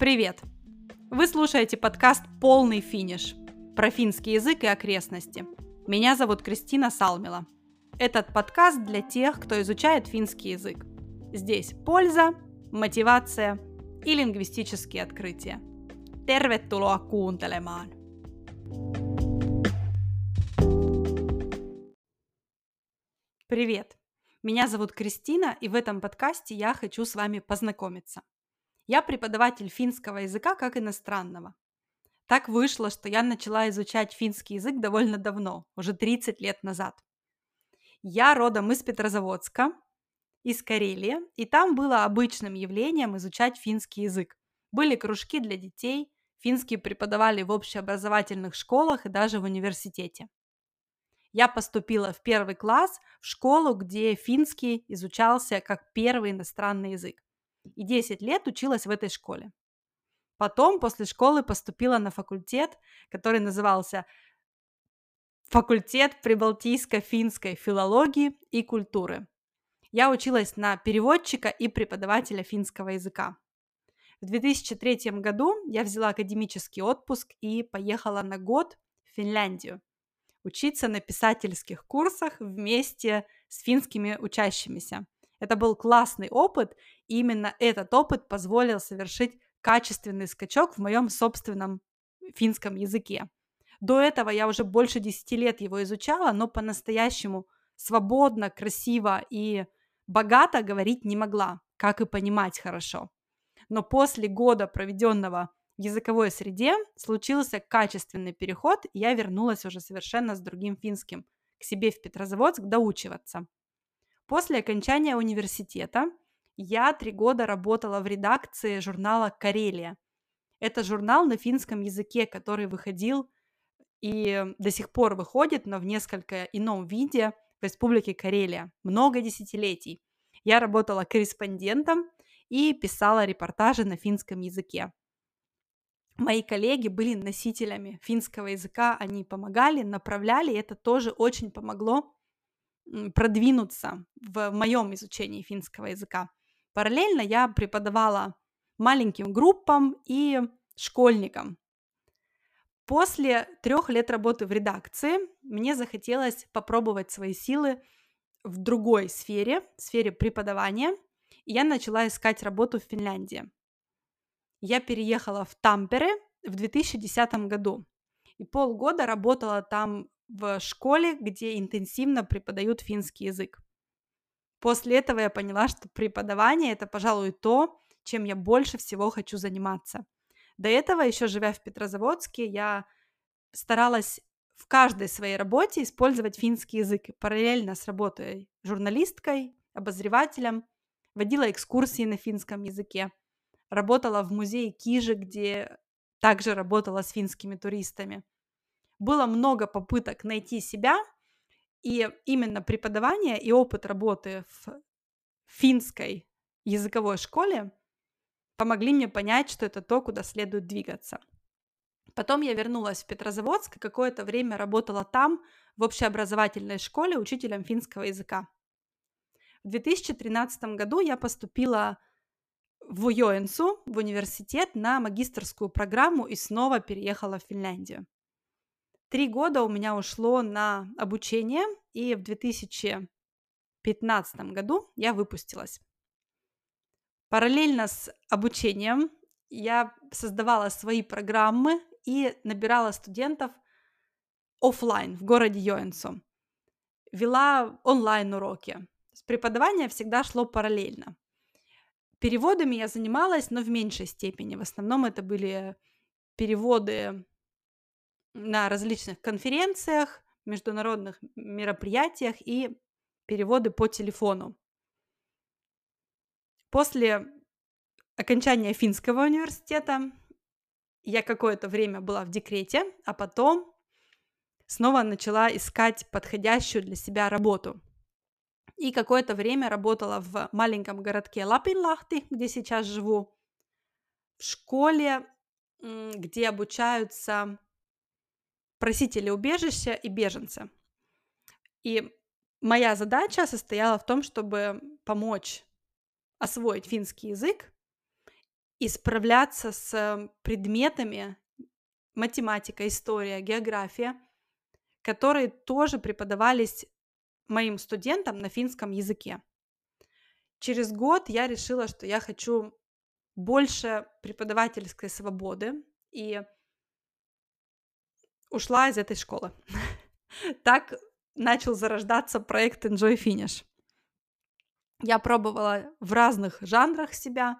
Привет! Вы слушаете подкаст «Полный финиш» про финский язык и окрестности. Меня зовут Кристина Салмила. Этот подкаст для тех, кто изучает финский язык. Здесь польза, мотивация и лингвистические открытия. Tervetuloa kuuntelemaan! Привет! Меня зовут Кристина, и в этом подкасте я хочу с вами познакомиться. Я преподаватель финского языка как иностранного. Так вышло, что я начала изучать финский язык довольно давно, уже 30 лет назад. Я родом из Петрозаводска, из Карелии, и там было обычным явлением изучать финский язык. Были кружки для детей, финский преподавали в общеобразовательных школах и даже в университете я поступила в первый класс в школу, где финский изучался как первый иностранный язык. И 10 лет училась в этой школе. Потом после школы поступила на факультет, который назывался факультет прибалтийско-финской филологии и культуры. Я училась на переводчика и преподавателя финского языка. В 2003 году я взяла академический отпуск и поехала на год в Финляндию учиться на писательских курсах вместе с финскими учащимися. Это был классный опыт, и именно этот опыт позволил совершить качественный скачок в моем собственном финском языке. До этого я уже больше 10 лет его изучала, но по-настоящему свободно, красиво и богато говорить не могла, как и понимать хорошо. Но после года, проведенного в языковой среде случился качественный переход, и я вернулась уже совершенно с другим финским к себе в Петрозаводск доучиваться. После окончания университета я три года работала в редакции журнала «Карелия». Это журнал на финском языке, который выходил и до сих пор выходит, но в несколько ином виде в Республике Карелия. Много десятилетий. Я работала корреспондентом и писала репортажи на финском языке мои коллеги были носителями финского языка, они помогали, направляли, и это тоже очень помогло продвинуться в моем изучении финского языка. Параллельно я преподавала маленьким группам и школьникам. После трех лет работы в редакции мне захотелось попробовать свои силы в другой сфере, сфере преподавания, и я начала искать работу в Финляндии я переехала в Тампере в 2010 году. И полгода работала там в школе, где интенсивно преподают финский язык. После этого я поняла, что преподавание это, пожалуй, то, чем я больше всего хочу заниматься. До этого, еще живя в Петрозаводске, я старалась в каждой своей работе использовать финский язык. параллельно с работой журналисткой, обозревателем, водила экскурсии на финском языке работала в музее Кижи, где также работала с финскими туристами. Было много попыток найти себя, и именно преподавание и опыт работы в финской языковой школе помогли мне понять, что это то, куда следует двигаться. Потом я вернулась в Петрозаводск какое-то время работала там, в общеобразовательной школе, учителем финского языка. В 2013 году я поступила в Йоэнсу, в университет, на магистрскую программу и снова переехала в Финляндию. Три года у меня ушло на обучение, и в 2015 году я выпустилась. Параллельно с обучением я создавала свои программы и набирала студентов офлайн в городе Йоэнсу. Вела онлайн-уроки. Преподавание всегда шло параллельно. Переводами я занималась, но в меньшей степени. В основном это были переводы на различных конференциях, международных мероприятиях и переводы по телефону. После окончания финского университета я какое-то время была в декрете, а потом снова начала искать подходящую для себя работу и какое-то время работала в маленьком городке Лапинлахти, где сейчас живу, в школе, где обучаются просители убежища и беженцы. И моя задача состояла в том, чтобы помочь освоить финский язык и справляться с предметами математика, история, география, которые тоже преподавались моим студентам на финском языке. Через год я решила, что я хочу больше преподавательской свободы и ушла из этой школы. Так начал зарождаться проект Enjoy Finish. Я пробовала в разных жанрах себя,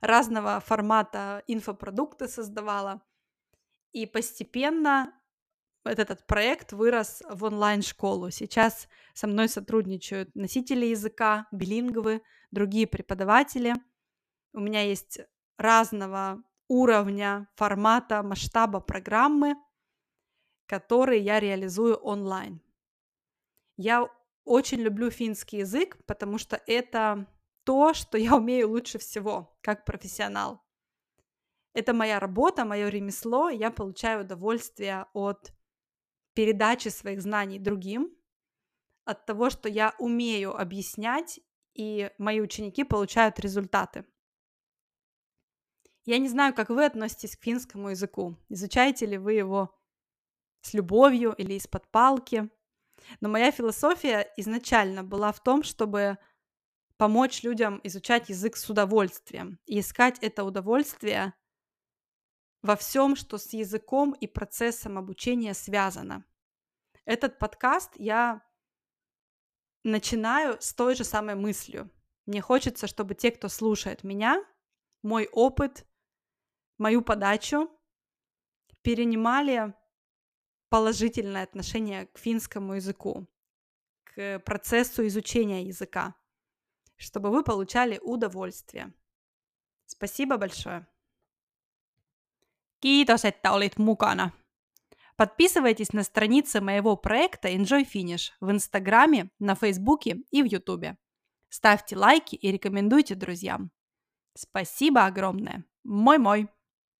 разного формата инфопродукты создавала. И постепенно этот проект вырос в онлайн-школу. Сейчас со мной сотрудничают носители языка, билинговы, другие преподаватели. У меня есть разного уровня, формата, масштаба программы, которые я реализую онлайн. Я очень люблю финский язык, потому что это то, что я умею лучше всего, как профессионал. Это моя работа, мое ремесло, я получаю удовольствие от передачи своих знаний другим, от того, что я умею объяснять, и мои ученики получают результаты. Я не знаю, как вы относитесь к финскому языку. Изучаете ли вы его с любовью или из-под палки? Но моя философия изначально была в том, чтобы помочь людям изучать язык с удовольствием и искать это удовольствие во всем, что с языком и процессом обучения связано. Этот подкаст я начинаю с той же самой мыслью. Мне хочется, чтобы те, кто слушает меня, мой опыт, мою подачу, перенимали положительное отношение к финскому языку, к процессу изучения языка, чтобы вы получали удовольствие. Спасибо большое. Kiitos, että olit mukana. Подписывайтесь на страницы моего проекта Enjoy Finish в Инстаграме, на Фейсбуке и в Ютубе. Ставьте лайки и рекомендуйте друзьям. Спасибо огромное. Мой-мой.